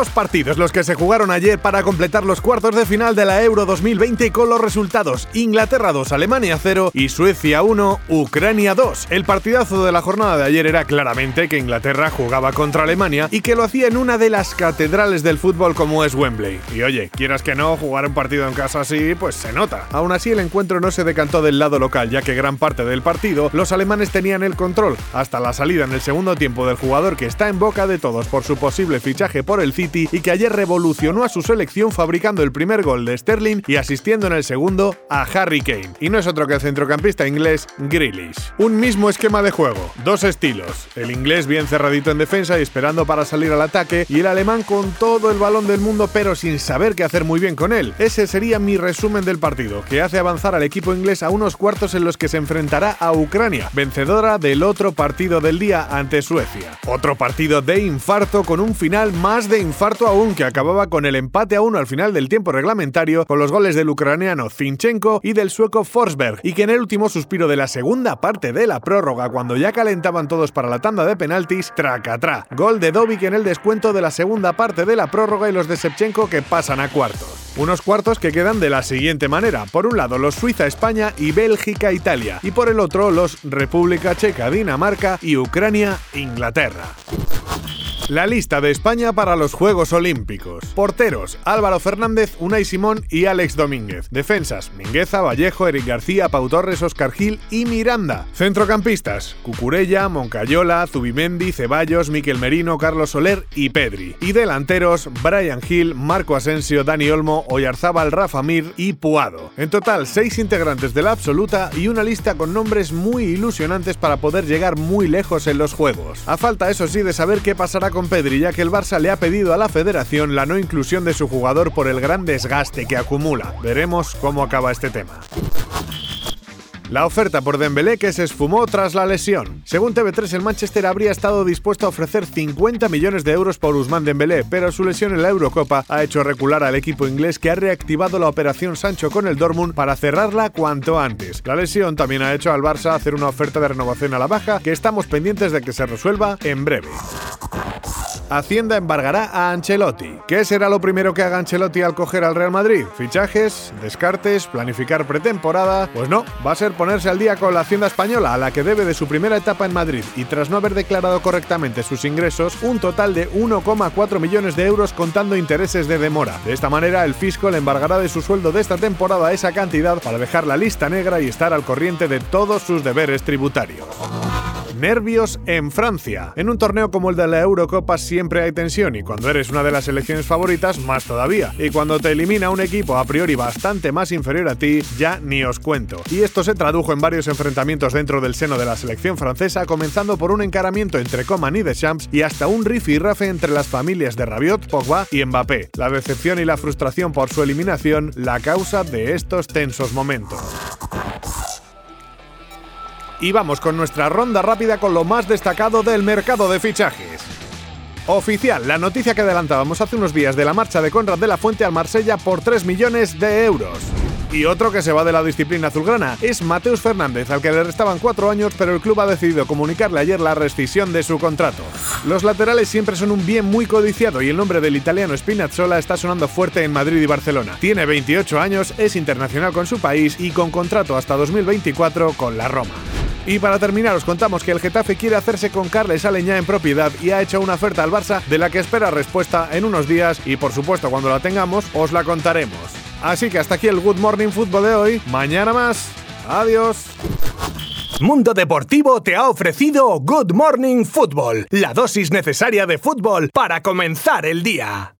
Dos partidos los que se jugaron ayer para completar los cuartos de final de la Euro 2020 con los resultados Inglaterra 2, Alemania 0 y Suecia 1, Ucrania 2. El partidazo de la jornada de ayer era claramente que Inglaterra jugaba contra Alemania y que lo hacía en una de las catedrales del fútbol como es Wembley. Y oye, quieras que no, jugar un partido en casa así, pues se nota. Aún así el encuentro no se decantó del lado local, ya que gran parte del partido los alemanes tenían el control, hasta la salida en el segundo tiempo del jugador que está en boca de todos por su posible fichaje por el y que ayer revolucionó a su selección fabricando el primer gol de Sterling y asistiendo en el segundo a Harry Kane. Y no es otro que el centrocampista inglés Grealish. Un mismo esquema de juego, dos estilos. El inglés bien cerradito en defensa y esperando para salir al ataque y el alemán con todo el balón del mundo pero sin saber qué hacer muy bien con él. Ese sería mi resumen del partido, que hace avanzar al equipo inglés a unos cuartos en los que se enfrentará a Ucrania, vencedora del otro partido del día ante Suecia. Otro partido de infarto con un final más de infarto aún que acababa con el empate a uno al final del tiempo reglamentario con los goles del ucraniano Zinchenko y del sueco Forsberg, y que en el último suspiro de la segunda parte de la prórroga, cuando ya calentaban todos para la tanda de penaltis, tracatrá. Gol de Dovic en el descuento de la segunda parte de la prórroga y los de Shevchenko que pasan a cuartos. Unos cuartos que quedan de la siguiente manera. Por un lado los Suiza-España y Bélgica-Italia. Y por el otro los República Checa-Dinamarca y Ucrania-Inglaterra. La lista de España para los Juegos Olímpicos. Porteros: Álvaro Fernández, Unai Simón y Alex Domínguez. Defensas: Mingueza, Vallejo, Eric García, Pau Torres, Oscar Gil y Miranda. Centrocampistas: Cucurella, Moncayola, Zubimendi, Ceballos, Miquel Merino, Carlos Soler y Pedri. Y delanteros: Brian Gil, Marco Asensio, Dani Olmo, Oyarzábal, Rafa Mir y Puado. En total, seis integrantes de la absoluta y una lista con nombres muy ilusionantes para poder llegar muy lejos en los Juegos. A falta, eso sí, de saber qué pasará con Pedri, ya que el Barça le ha pedido a la federación la no inclusión de su jugador por el gran desgaste que acumula. Veremos cómo acaba este tema. La oferta por Dembélé que se esfumó tras la lesión. Según TV3, el Manchester habría estado dispuesto a ofrecer 50 millones de euros por Usman Dembélé, pero su lesión en la Eurocopa ha hecho recular al equipo inglés que ha reactivado la operación Sancho con el Dortmund para cerrarla cuanto antes. La lesión también ha hecho al Barça hacer una oferta de renovación a la baja que estamos pendientes de que se resuelva en breve. Hacienda embargará a Ancelotti. ¿Qué será lo primero que haga Ancelotti al coger al Real Madrid? ¿Fichajes? ¿Descartes? ¿Planificar pretemporada? Pues no, va a ser ponerse al día con la Hacienda española, a la que debe de su primera etapa en Madrid, y tras no haber declarado correctamente sus ingresos, un total de 1,4 millones de euros contando intereses de demora. De esta manera, el fisco le embargará de su sueldo de esta temporada esa cantidad para dejar la lista negra y estar al corriente de todos sus deberes tributarios. Nervios en Francia. En un torneo como el de la Eurocopa siempre hay tensión y cuando eres una de las selecciones favoritas más todavía. Y cuando te elimina un equipo a priori bastante más inferior a ti, ya ni os cuento. Y esto se tradujo en varios enfrentamientos dentro del seno de la selección francesa, comenzando por un encaramiento entre Coman y Deschamps y hasta un rafe entre las familias de Rabiot, Pogba y Mbappé. La decepción y la frustración por su eliminación, la causa de estos tensos momentos. Y vamos con nuestra ronda rápida con lo más destacado del mercado de fichajes. Oficial, la noticia que adelantábamos hace unos días de la marcha de Conrad de la Fuente al Marsella por 3 millones de euros. Y otro que se va de la disciplina azulgrana es Mateus Fernández, al que le restaban cuatro años, pero el club ha decidido comunicarle ayer la rescisión de su contrato. Los laterales siempre son un bien muy codiciado y el nombre del italiano Spinazzola está sonando fuerte en Madrid y Barcelona. Tiene 28 años, es internacional con su país y con contrato hasta 2024 con la Roma. Y para terminar, os contamos que el Getafe quiere hacerse con Carles Aleñá en propiedad y ha hecho una oferta al Barça de la que espera respuesta en unos días y por supuesto cuando la tengamos os la contaremos. Así que hasta aquí el Good Morning Football de hoy. Mañana más. Adiós. Mundo Deportivo te ha ofrecido Good Morning Football, la dosis necesaria de fútbol para comenzar el día.